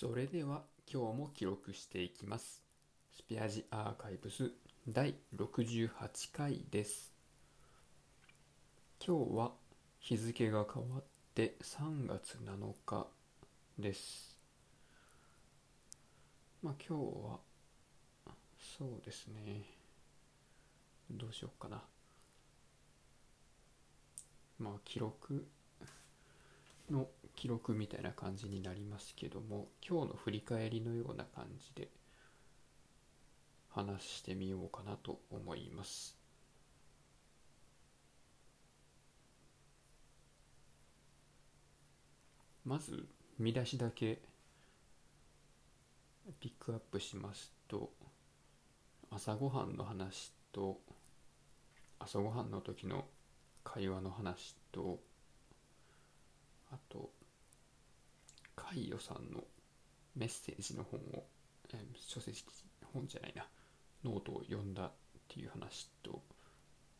それでは今日も記録していきます。スペアジアーカイブス第68回です。今日は日付が変わって3月7日です。まあ今日はそうですね。どうしようかな。まあ記録の記録みたいな感じになりますけども今日の振り返りのような感じで話してみようかなと思います。まず見出しだけピックアップしますと朝ごはんの話と朝ごはんの時の会話の話とあと海与さんのメッセージの本を、えー書籍本じゃないなノートを読んだっていう話と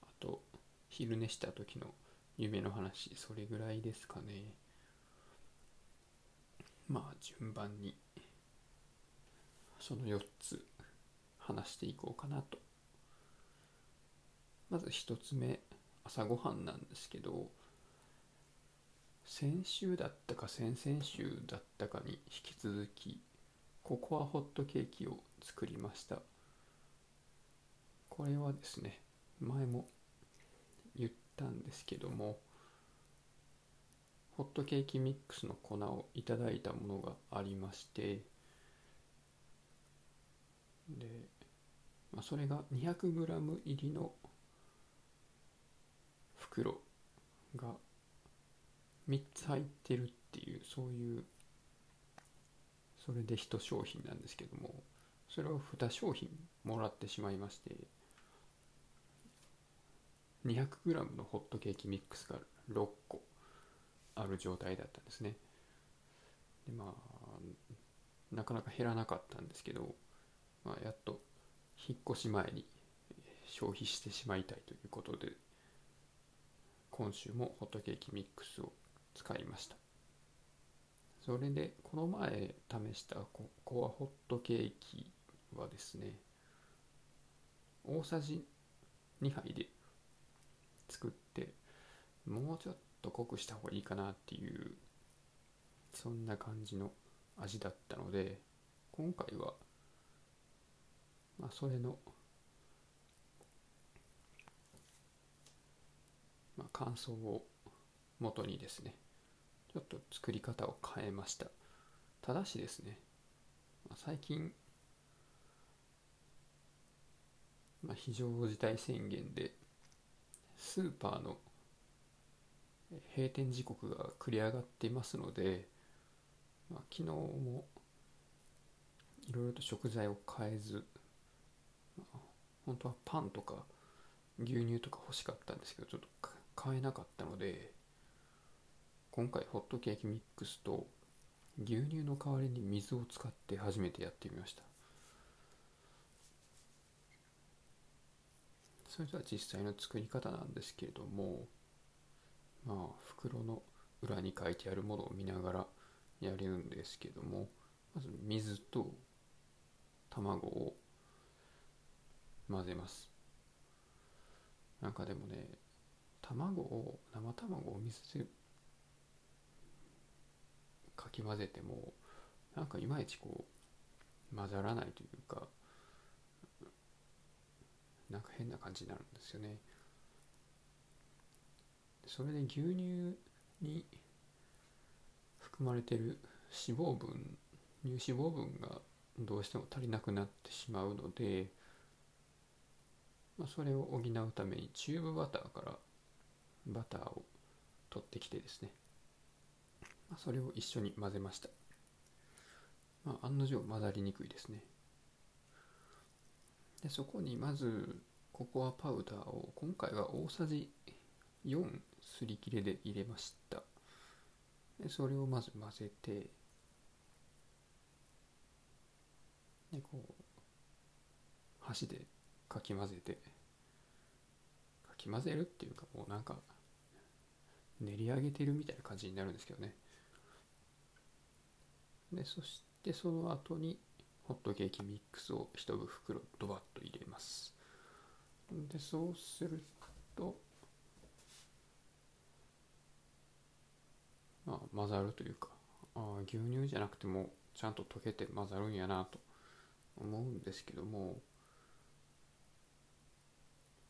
あと昼寝した時の夢の話それぐらいですかね。まあ順番にその4つ話していこうかなと。まず1つ目朝ごはんなんですけど先週だったか先々週だったかに引き続きココアホットケーキを作りました。これはですね前も言ったんですけどもホットケーキミックスの粉をいただいたものがありましてで、まあ、それが 200g 入りの袋が3つ入ってるっていうそういうそれで1商品なんですけどもそれを2商品もらってしまいまして 200g のホットケーキミックスが6個ある状態だったんですね。でまあなかなか減らなかったんですけど、まあ、やっと引っ越し前に消費してしまいたいということで今週もホットケーキミックスを使いました。それでこの前試したココアホットケーキはですね大さじ2杯で作ってもうちょっと濃くした方がいいかなっていうそんな感じの味だったので今回はまあそれのまあ感想を元にですねちょっと作り方を変えました。ただしですね。最近、まあ、非常事態宣言でスーパーの閉店時刻が繰り上がっていますので、まあ、昨日もいろいろと食材を変えず、まあ本当はパンとか牛乳とか欲しかったんですけどちょっと買えなかったので今回ホットケーキミックスと牛乳の代わりに水を使って初めてやってみました。それでは実際の作り方なんですけれどもまあ袋の裏に書いてあるものを見ながらやるんですけどもまず水と卵を混ぜます。なんかでもね卵を生卵を水でかき混ぜてもなんかいまいちこう混ざらないというかなんか変な感じになるんですよね。それで牛乳に含まれてる脂肪分乳脂肪分がどうしても足りなくなってしまうので、まあ、それを補うためにチューブバターからバターを取ってきてですね。それを一緒に混ぜました、まあ、案の定混ざりにくいですね。でそこにまずココアパウダーを今回は大さじ4すり切れで入れました。でそれをまず混ぜてでこう箸でかき混ぜてかき混ぜるっていうかもうなんか練り上げてるみたいな感じになるんですけどね。でそしでその後にホットケーキミックスを一袋ドバッと入れます。でそうするとまあ混ざるというかあ牛乳じゃなくてもちゃんと溶けて混ざるんやなと思うんですけども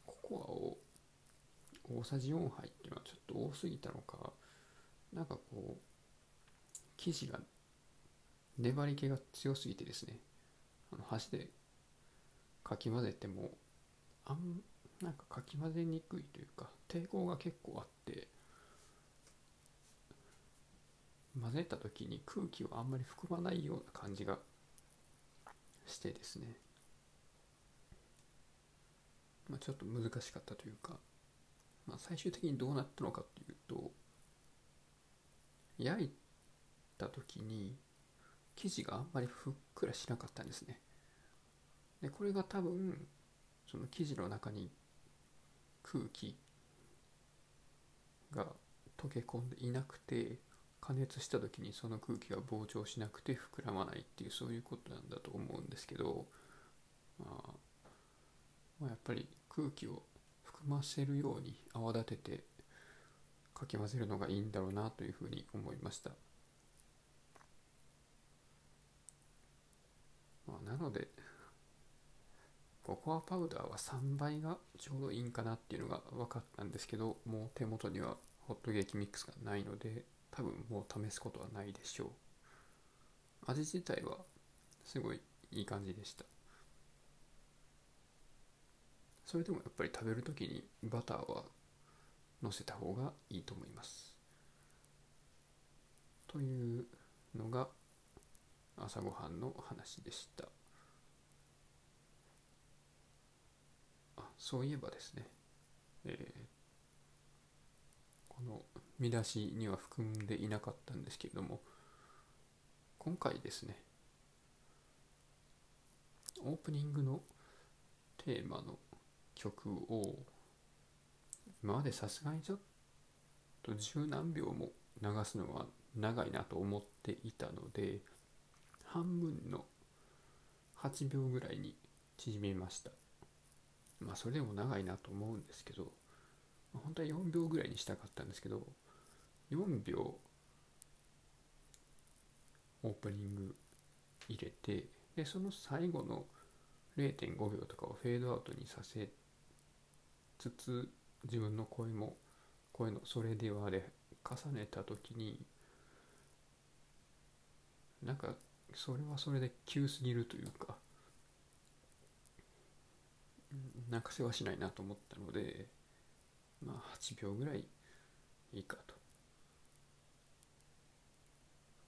ココアを大さじ4杯っていうのはちょっと多すぎたのかなんかこう生地が粘り気が強すぎてですねあの箸でかき混ぜてもあんなんかかき混ぜにくいというか抵抗が結構あって混ぜた時に空気をあんまり含まないような感じがしてですね、まあ、ちょっと難しかったというか、まあ、最終的にどうなったのかっていうと焼いた時に生地があんまりふっくらしなかったんですねでこれが多分その生地の中に空気が溶け込んでいなくて加熱した時にその空気が膨張しなくて膨らまないっていうそういうことなんだと思うんですけど、まあ、まあ、やっぱり空気を含ませるように泡立ててかき混ぜるのがいいんだろうなというふうに思いました。まあ、なのでココアパウダーは3倍がちょうどいいんかなっていうのが分かったんですけどもう手元にはホットケーキミックスがないので多分もう試すことはないでしょう。味自体はすごいいい感じでした。それでもやっぱり食べる時にバターは乗せた方がいいと思います。というのが朝ごはんの話でした。あそういえばですね、えー、この見出しには含んでいなかったんですけれども今回ですねオープニングのテーマの曲を今までさすがにちょっと十何秒も流すのは長いなと思っていたので半分の8秒ぐらいに縮めました。まあそれでも長いなと思うんですけど本当は4秒ぐらいにしたかったんですけど4秒オープニング入れてでその最後の0.5秒とかをフェードアウトにさせつつ自分の声も声の「それでは」で重ねた時になんかそれはそれで急すぎるというかなんか世話しないなと思ったのでまあ8秒ぐらいいいかと。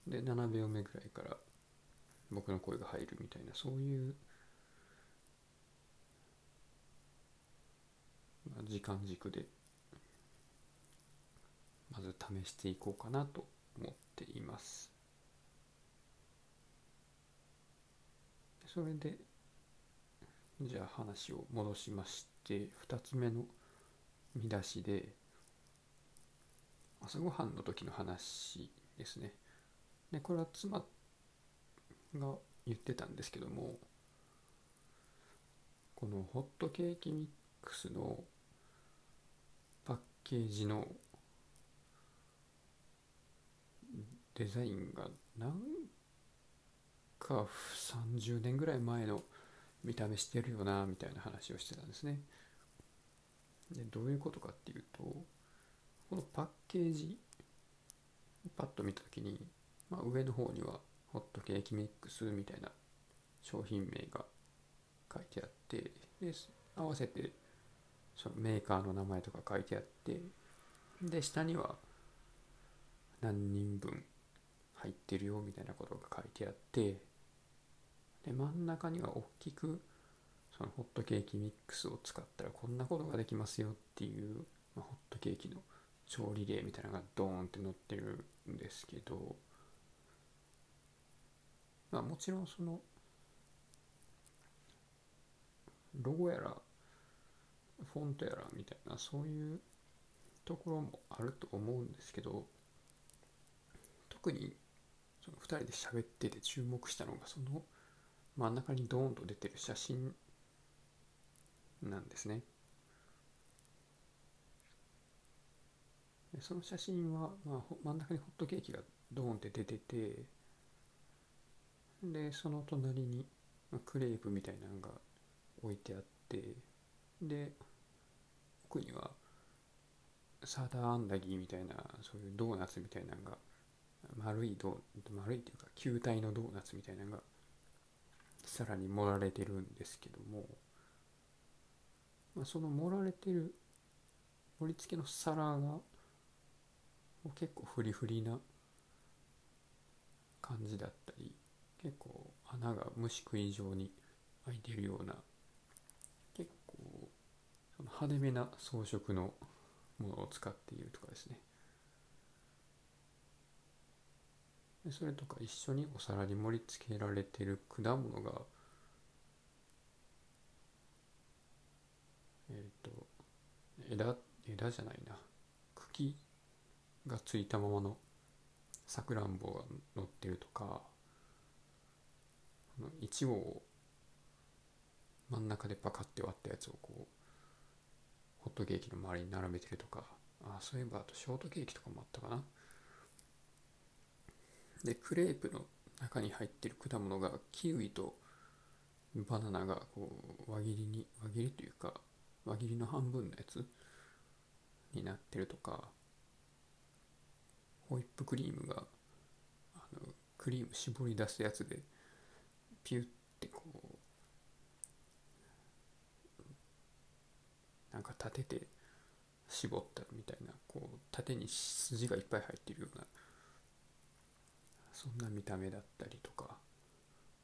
で7秒目ぐらいから僕の声が入るみたいなそういう、まあ、時間軸でまず試していこうかなと思っています。それでじゃあ話を戻しまして2つ目の見出しで朝ごはんの時の話ですね。でこれは妻が言ってたんですけどもこのホットケーキミックスのパッケージのデザインがなんか30年ぐらい前の見た目してるよなみたいな話をしてたんですね。でどういうことかっていうとこのパッケージパッと見た時に、まあ、上の方にはホットケーキミックスみたいな商品名が書いてあってで合わせてそのメーカーの名前とか書いてあってで下には何人分入ってるよみたいなことが書いてあってで真ん中には大きくそのホットケーキミックスを使ったらこんなことができますよっていう、まあ、ホットケーキの調理例みたいなのがドーンって載ってるんですけど、まあ、もちろんそのロゴやらフォントやらみたいなそういうところもあると思うんですけど特にその2人で喋ってて注目したのがその真ん中にドーンと出てる写真なんですね。その写真は、まあ、真ん中にホットケーキがドーンって出ててでその隣にクレープみたいなのが置いてあってで奥にはサーターアンダギーみたいなそういうドーナツみたいなのが丸いド丸いというか球体のドーナツみたいなのがさらに盛られてるんですけども、まあ、その盛られてる盛り付けの皿が結構フリフリな感じだったり結構穴が虫食い状に開いてるような結構派手めな装飾のものを使っているとかですね。でそれとか一緒にお皿に盛り付けられてる果物がえっ、ー、と枝枝じゃないな。茎がついたままのさくらんぼが乗ってるとかいちごを真ん中でパカって割ったやつをこうホットケーキの周りに並べてるとかあそういえばあとショートケーキとかもあったかな。でクレープの中に入ってる果物がキウイとバナナがこう輪切りに輪切りというか輪切りの半分のやつになってるとかホイップクリームがあのクリーム絞り出すやつでピュッてこうなんか立てて絞ったみたいなこう縦に筋がいっぱい入ってるようなそんな見た目だったりとか。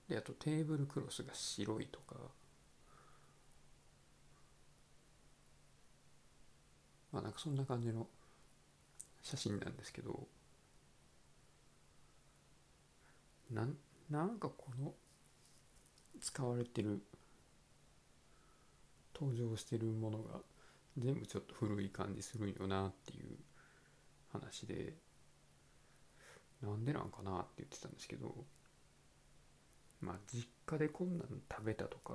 であとテーブルクロスが白いとか。まあなんかそんな感じの写真なんですけど。なんなんかこの使われてる登場してるものが全部ちょっと古い感じするよなっていう話で。なんでなんかなって言ってたんですけどまあ実家でこんなん食べたとか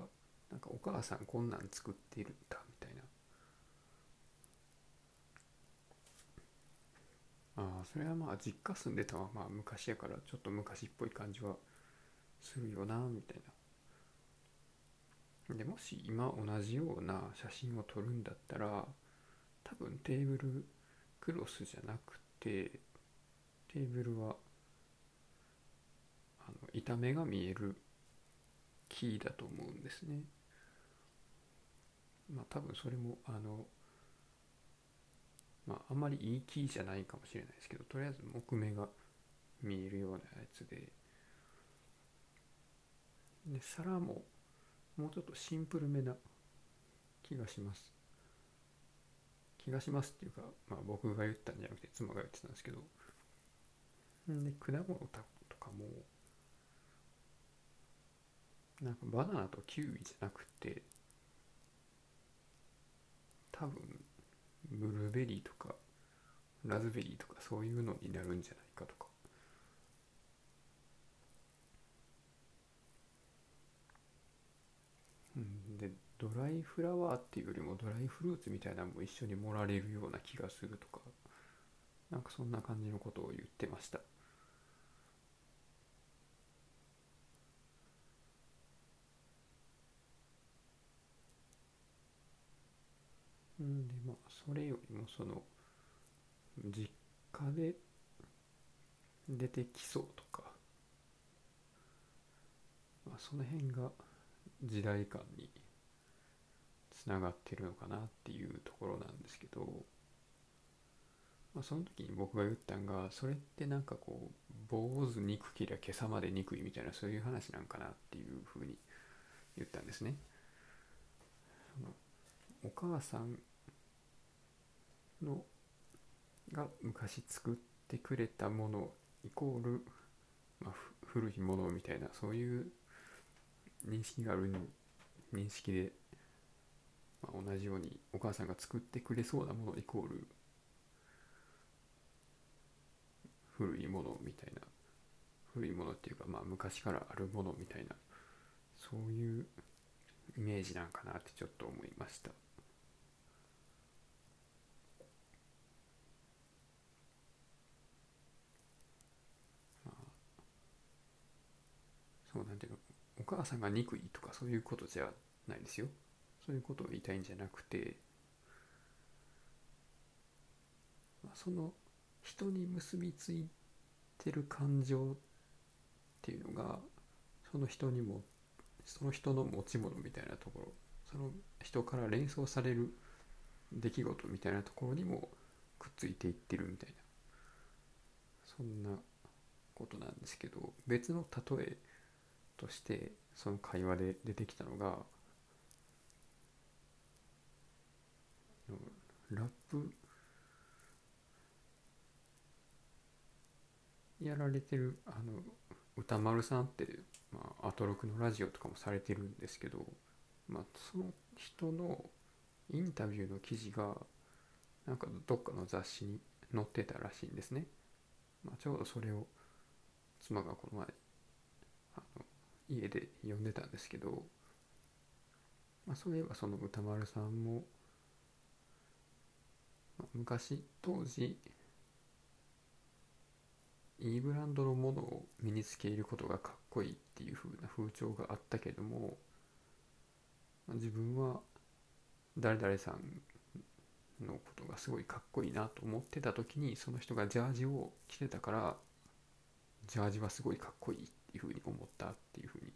なんかお母さんこんなん作ってるんだみたいな。ああそれはまあ実家住んでたはまあ昔やからちょっと昔っぽい感じはするよなみたいな。でもし今同じような写真を撮るんだったら多分テーブルクロスじゃなくてテーブルはあの板目が見えるキーだと思うんですね。まあ多分それもあのまああんまりいいキーじゃないかもしれないですけどとりあえず木目が見えるようなやつで。で皿ももうちょっとシンプルめな気がします。気がしますっていうか、まあ、僕が言ったんじゃなくて妻が言ってたんですけどで果物とかもなんかバナナとキウイじゃなくて多分ブルーベリーとかラズベリーとかそういうのになるんじゃないかとか。でドライフラワーっていうよりもドライフルーツみたいなのも一緒に盛られるような気がするとか。なんかそんな感じのことを言ってました。うんでまあそれよりもその実家で出てきそうとか、まあ、その辺が時代感につながってるのかなっていうところなんですけど、まあ、その時に僕が言ったんがそれってなんかこう坊主憎けりゃ今朝まで憎いみたいなそういう話なんかなっていうふうに言ったんですね。お母さんのが昔作ってくれたものイコール、まあ、古いものみたいなそういう認識がある認識で、まあ、同じようにお母さんが作ってくれそうなものイコール古いものみたいな古いものっていうか、まあ、昔からあるものみたいなそういうイメージなんかなってちょっと思いました。そうなんていうのお母さんが憎いとかそういうことじゃないですよ。そういうことを言いたいんじゃなくて、あ、その人に結びついてる感情っていうのがその人にもその人の持ち物みたいなところその人から連想される出来事みたいなところにもくっついていってるみたいな。そんなことなんですけど別の例えとしてその会話で出てきたのがラップやられてるあの歌丸さんって、まあ、アトロクのラジオとかもされてるんですけど、まあ、その人のインタビューの記事がなんかどっかの雑誌に載ってたらしいんですね、まあ、ちょうどそれを妻がこの前あの家で読んでたんですけど、まあ、そういえばその歌丸さんも、昔当時いいブランドのものを身につけることがかっこいいっていう風な風潮があったけども、まあ、自分は誰々さんのことがすごいかっこいいなと思ってた時にその人がジャージを着てたからジャージはすごいかっこいいっていうふうに思ったっていうふうに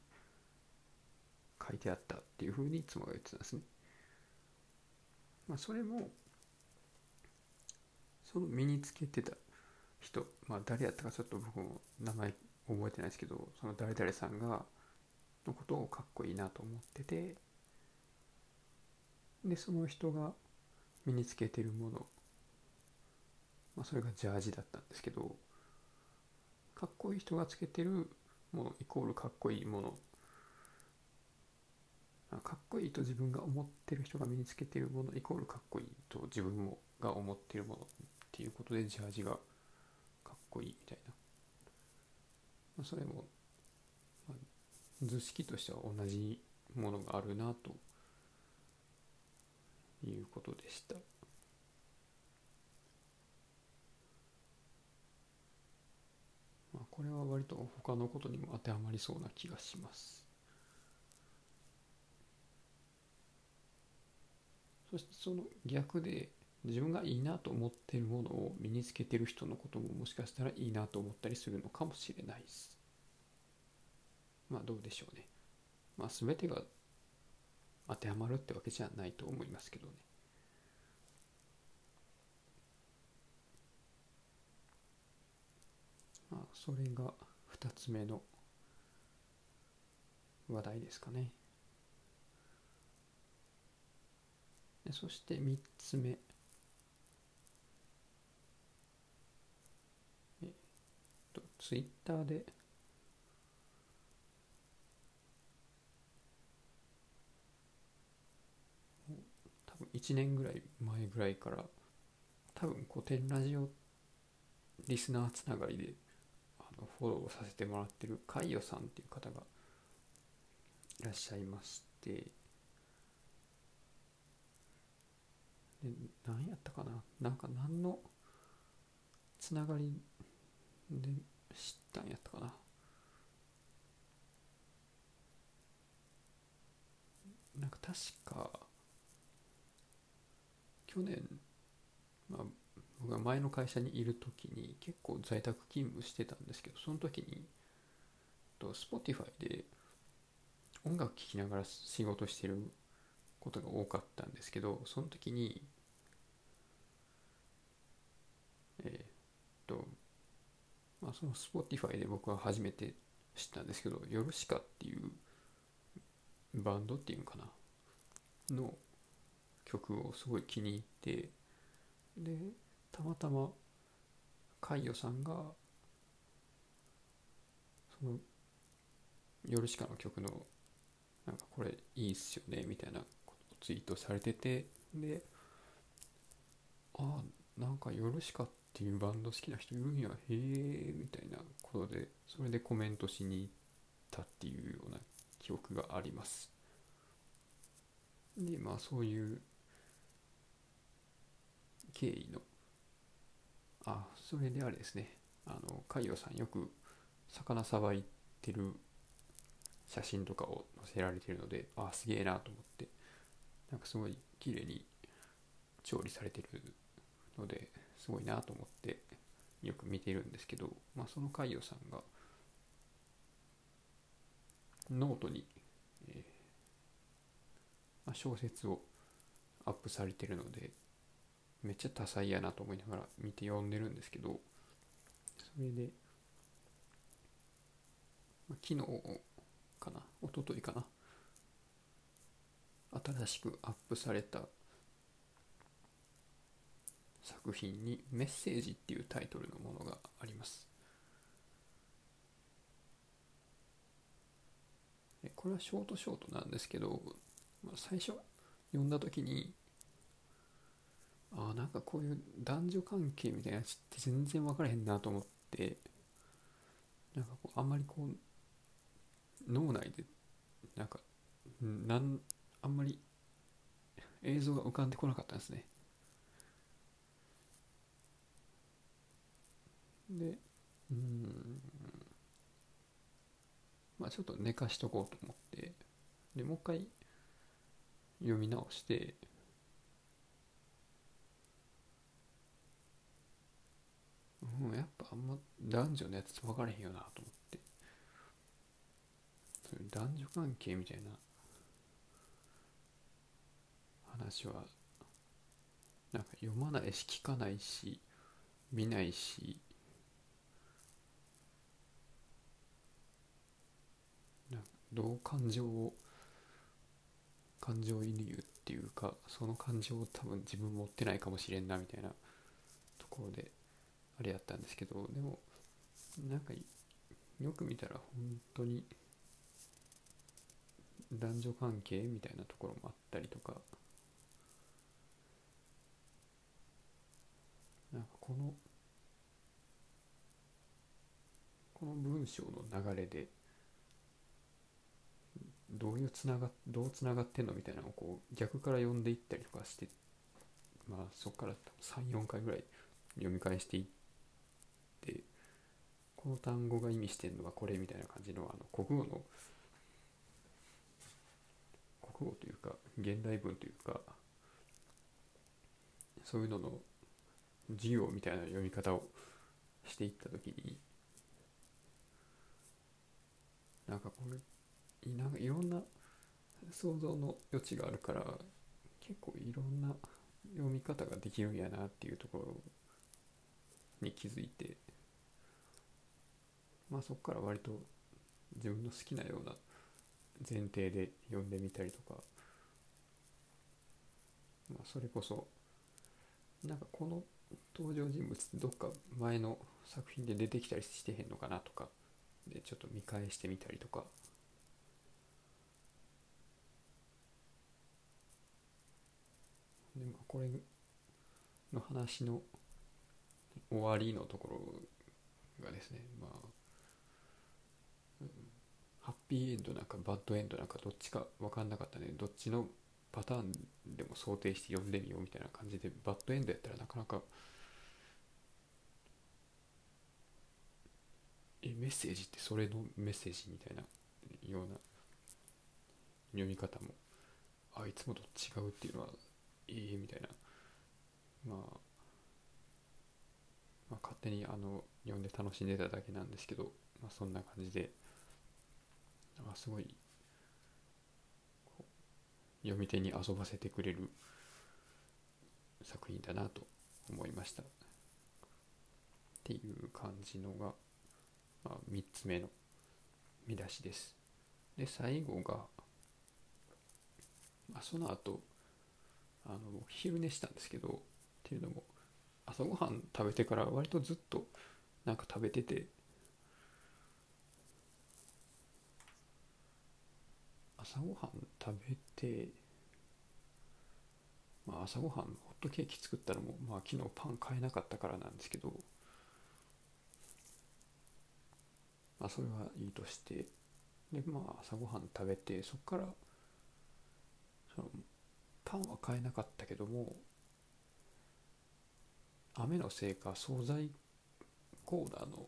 書いてあったっていうふうに妻が言ってたんですね。まあそれもその身につけてた人まあ誰やったかちょっと僕も名前覚えてないですけどその誰々さんがのことをかっこいいなと思っててでその人が身につけてるものまあそれがジャージだったんですけどかっこいい人がつけてるものイコールかっこいいものかっこいいと自分が思ってる人が身につけてるものイコールかっこいいと自分もが思ってるものっていうことでジャージがこいいみたいな、まあ、それも、まあ、図式としては同じものがあるなということでした。まあ、これは割と他のことにも当てはまりそうな気がします。そしてその逆で自分がいいなと思ってるものを身につけてる人のことももしかしたらいいなと思ったりするのかもしれないです。まあどうでしょうね。まあ全てが当てはまるってわけじゃないと思いますけどね。まあそれが2つ目の話題ですかね。そして3つ目。えっと、ツイッターで、多分1年ぐらい前ぐらいから、多分古典ラジオリスナーつながりであのフォローさせてもらってる海ヨさんっていう方がいらっしゃいまして、で何やったかな。なんか何のつながりでったんやったかな。なんか確か去年、まあ、僕が前の会社にいる時に結構在宅勤務してたんですけどその時にと Spotify で音楽聴きながら仕事してることが多かったんですけどその時にえー、っとまあその Spotify で僕は初めて知ったんですけどヨルシカっていうバンドっていうのかな？の曲をすごい気に入ってでたまたまカイヨさんがそのヨルシカの曲のなんかこれいいっすよねみたいなことをツイートされててでああなんかヨルシカってっていうバンド好きな人いるんやへえみたいなことでそれでコメントしに行ったっていうような記憶があります。でまあそういう経緯のあそれであれですね。あの海洋さんよく魚さばいてる写真とかを載せられてるのであすげえなと思ってなんかすごい綺麗に調理されてるのですごいなと思ってよく見てるんですけど、まあ、その海洋さんがノートに、えーまあ、小説をアップされてるのでめっちゃ多彩やなと思いながら見て読んでるんですけどそれで、まあ、昨日かな一昨日かな新しくアップされた作品に「メッセージ」っていうタイトルのものがあります。これはショートショートなんですけど、まあ、最初読んだ時にああなんかこういう男女関係みたいなやつって全然分からへんなと思ってなんかこうあんまりこう脳内でなんかなんあんまり映像が浮かんでこなかったんですね。でうん。まあちょっと寝かしとこうと思って。でもう一回読み直して。うんやっぱあんま男女のやつ分からへんよなと思って。そういう男女関係みたいな。話はなんか読まないし聞かないし見ないし。どう感情を感情移入っていうかその感情を多分自分持ってないかもしれんなみたいなところであれやったんですけどでもなんかよく見たら本当に男女関係みたいなところもあったりとかなんかこのこの文章の流れでどういうつながどうつながってんのみたいなのをこう逆から読んでいったりとかしてまあそこから34回ぐらい読み返していってこの単語が意味してるのはこれみたいな感じのあの国語の国語というか現代文というかそういうのの授業みたいな読み方をしていった時になんかこれなんかいろんな想像の余地があるから結構いろんな読み方ができるんやなっていうところに気づいてまあそこから割と自分の好きなような前提で読んでみたりとかまあそれこそなんかこの登場人物ってどっか前の作品で出てきたりしてへんのかなとかでちょっと見返してみたりとかでまあこれの話の終わりのところがですねまあ、ハッピーエンドなんかバッドエンドなんかどっちか分かんなかったね。どっちのパターンでも想定して読んでみようみたいな感じでバッドエンドやったらなかなかえメッセージってそれのメッセージみたいなような読み方もあいつもと違うっていうのはええみたいな、まあ、まあ勝手にあの読んで楽しんでただけなんですけど、まあ、そんな感じで。あすごい読み手に遊ばせてくれる作品だなと思いました。っていう感じのが、まあ、3つ目の見出しです。で最後が、まあ、その後あの昼寝したんですけどっていうのも朝ごはん食べてから割とずっとなんか食べてて朝ごはん食べてまあ、朝ごはんホットケーキ作ったのも、まあ、昨日パン買えなかったからなんですけど、まあ、それはいいとしてでまあ朝ごはん食べてそこからそのパンは買えなかったけども雨のせいか惣菜コーナーの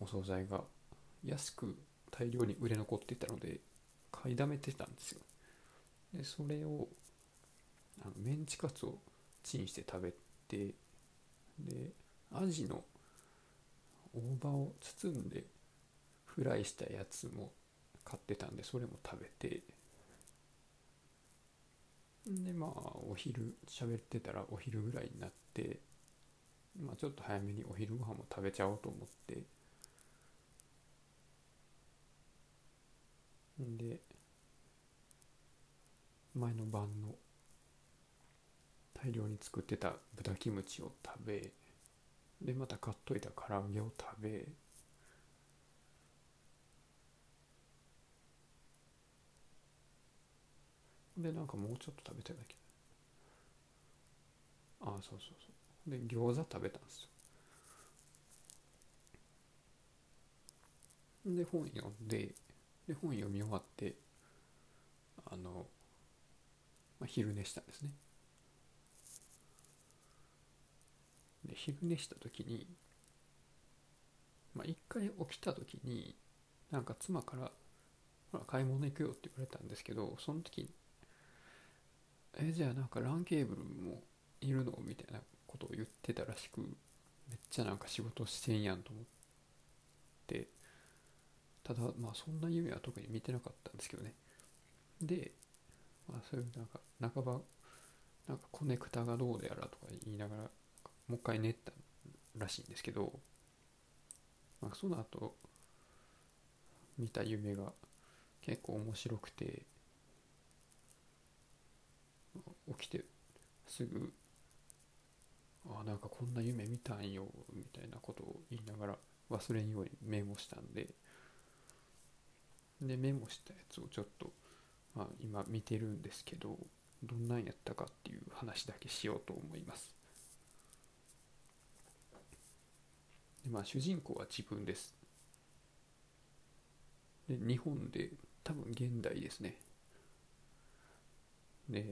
お惣菜が安く大量に売れ残っていたので買いだめてたんですよ。でそれをあのメンチカツをチンして食べてでアジの大葉を包んでフライしたやつも買ってたんでそれも食べて。でまあお昼喋ってたらお昼ぐらいになってまあちょっと早めにお昼ご飯も食べちゃおうと思って。で前の晩の大量に作ってた豚キムチを食べでまた買っといた唐揚げを食べでなんかもうちょっと食べたいだけ。ああそうそうそう。で餃子食べたんですよ。で本読んでで本読み終わってあの、まあ、昼寝したんですね。で昼寝した時にまあ一回起きた時になんか妻から「ほら買い物行くよ」って言われたんですけどその時えじゃあなんか LAN ケーブルもいるの？みたいなことを言ってたらしくめっちゃなんか仕事してんやんと思って。ただまあそんな夢は特に見てなかったんですけどね。で、まあ、そういうなんか半ばなんかコネクタがどうでやらとか言いながらもう一回練ったらしいんですけど、まあ、その後見た夢が結構面白くて。起きてすぐあなんかこんな夢見たんよみたいなことを言いながら忘れんようにメモしたんで。でメモしたやつをちょっと、まあ、今見てるんですけどどんなんやったかっていう話だけしようと思います。でまあ主人公は自分です。で日本で多分現代ですね。で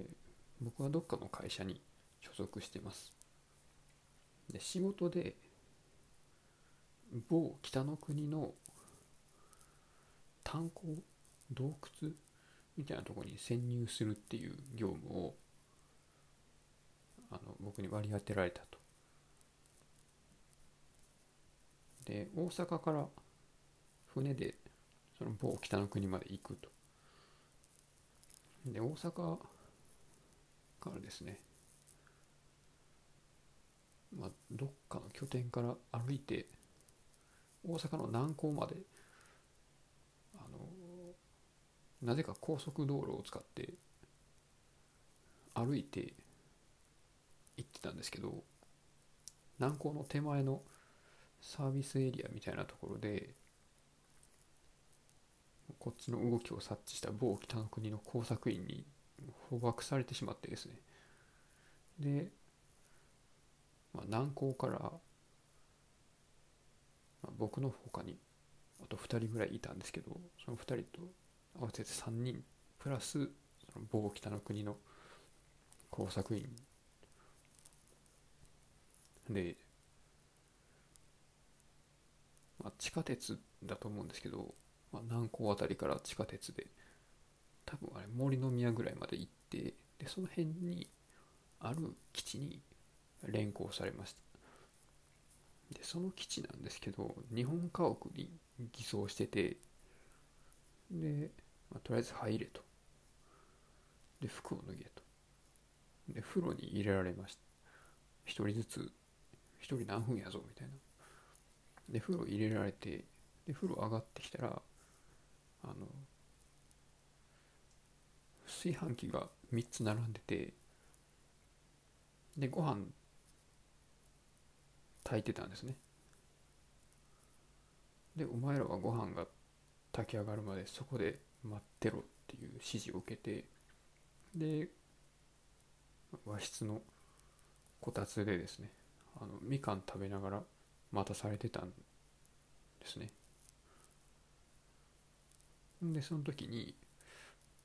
僕はどっかの会社に所属してますで仕事で某北の国の炭鉱洞窟みたいなとこに潜入するっていう業務をあの僕に割り当てられたと。で大阪から船でその某北の国まで行くと。で大阪からですね。まあどっかの拠点から歩いて大阪の南港まであのなぜか高速道路を使って歩いて行ってたんですけど南港の手前のサービスエリアみたいなところでこっちの動きを察知した某北の国の工作員に捕獲されてしまってですね。で、まあ、南港から、まあ、僕の他にあと2人ぐらいいたんですけどその2人と合わせて3人プラスその某北の国の工作員。で、まあ、地下鉄だと思うんですけど、まあ、南港辺りから地下鉄で多分あれ森の宮ぐらいまで行ってでその辺にある基地に連行されました。でその基地なんですけど日本家屋に偽装しててで、まあ、とりあえず入れと。で服を脱げと。で風呂に入れられました。一人ずつ一人何分やぞみたいな。で風呂入れられてで風呂上がってきたらあの炊飯器が3つ並んでてでご飯炊いてたんですね。でお前らはご飯が炊き上がるまでそこで待ってろっていう指示を受けてで和室のこたつでですねあのみかん食べながら待たされてたんですね。でその時に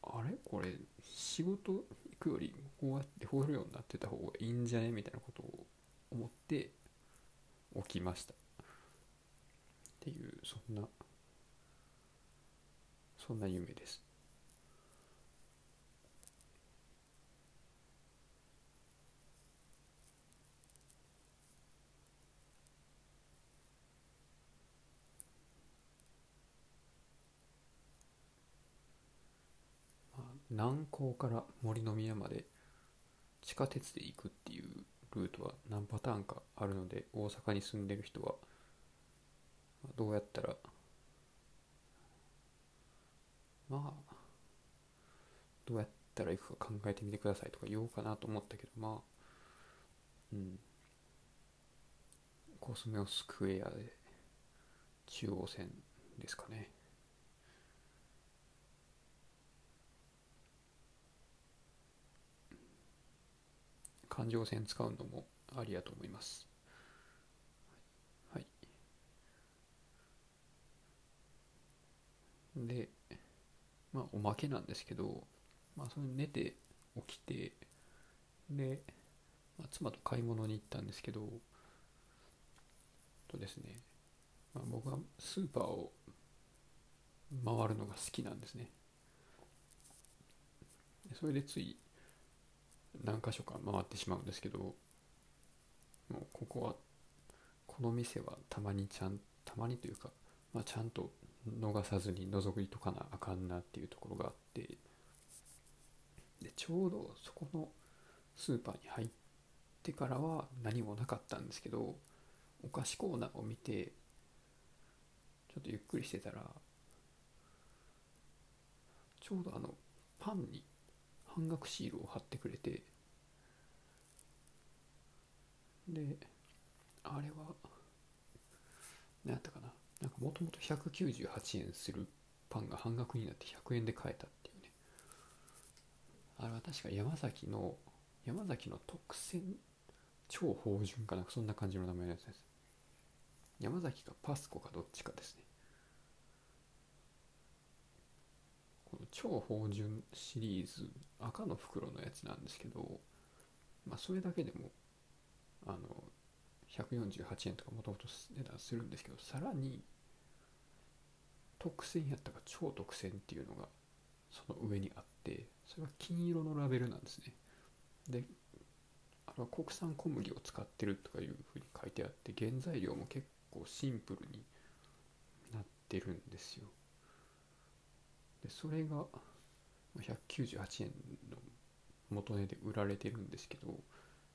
あれ？これ仕事行くよりこうやって放るようになってた方がいいんじゃね？みたいなことを思って起きました。っていうそんなそんな夢です。南港から森の宮まで地下鉄で行くっていうルートは何パターンかあるので大阪に住んでる人はどうやったらまあどうやったら行くか考えてみてくださいとか言おうかなと思ったけどまあうん。コスメオスクエアで中央線ですかね。環状線使うのもありやと思います。はい。でまあおまけなんですけどまあそれ寝て起きてで、まあ、妻と買い物に行ったんですけどとですね、まあ、僕はスーパーを回るのが好きなんですね。それでつい何箇所か回ってしまうんですけどもうここはこの店はたまにちゃんたまにというか、まあ、ちゃんと逃さずに覗いとかなあかんなっていうところがあってでちょうどそこのスーパーに入ってからは何もなかったんですけどお菓子コーナーを見てちょっとゆっくりしてたらちょうどあのパンに半額シールを貼ってくれて。であれは何やったかな。なんかもともと198円するパンが半額になって100円で買えたっていうね。あれは確か山崎の山崎の特選超芳醇かなそんな感じの名前のやつです。山崎かパスコかどっちかですね。この超芳醇シリーズ赤の袋のやつなんですけどまあそれだけでもあの148円とかもともと値段するんですけどさらに特選やったか超特選っていうのがその上にあってそれは金色のラベルなんですね。であれは国産小麦を使ってるとかいうふうに書いてあって原材料も結構シンプルになってるんですよ。でそれが198円の元値で売られてるんですけど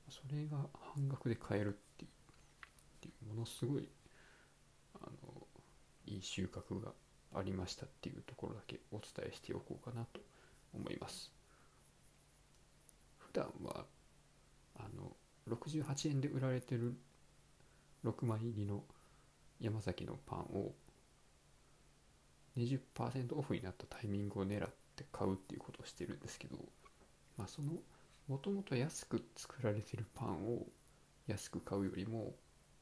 それが半額で買えるっていうものすごいあのいい収穫がありましたっていうところだけお伝えしておこうかなと思います。普段はあの68円で売られてる6枚入りの山崎のパンを20%オフになったタイミングを狙って買うっていうことをしてるんですけど、まあ、そのもともと安く作られてるパンを安く買うよりも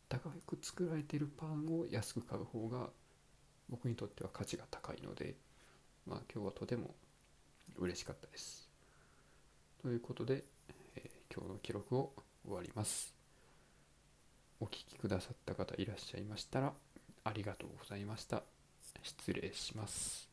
高く作られてるパンを安く買う方が僕にとっては価値が高いので、まあ、今日はとても嬉しかったです。ということで、えー、今日の記録を終わります。お聴きくださった方いらっしゃいましたらありがとうございました。失礼します。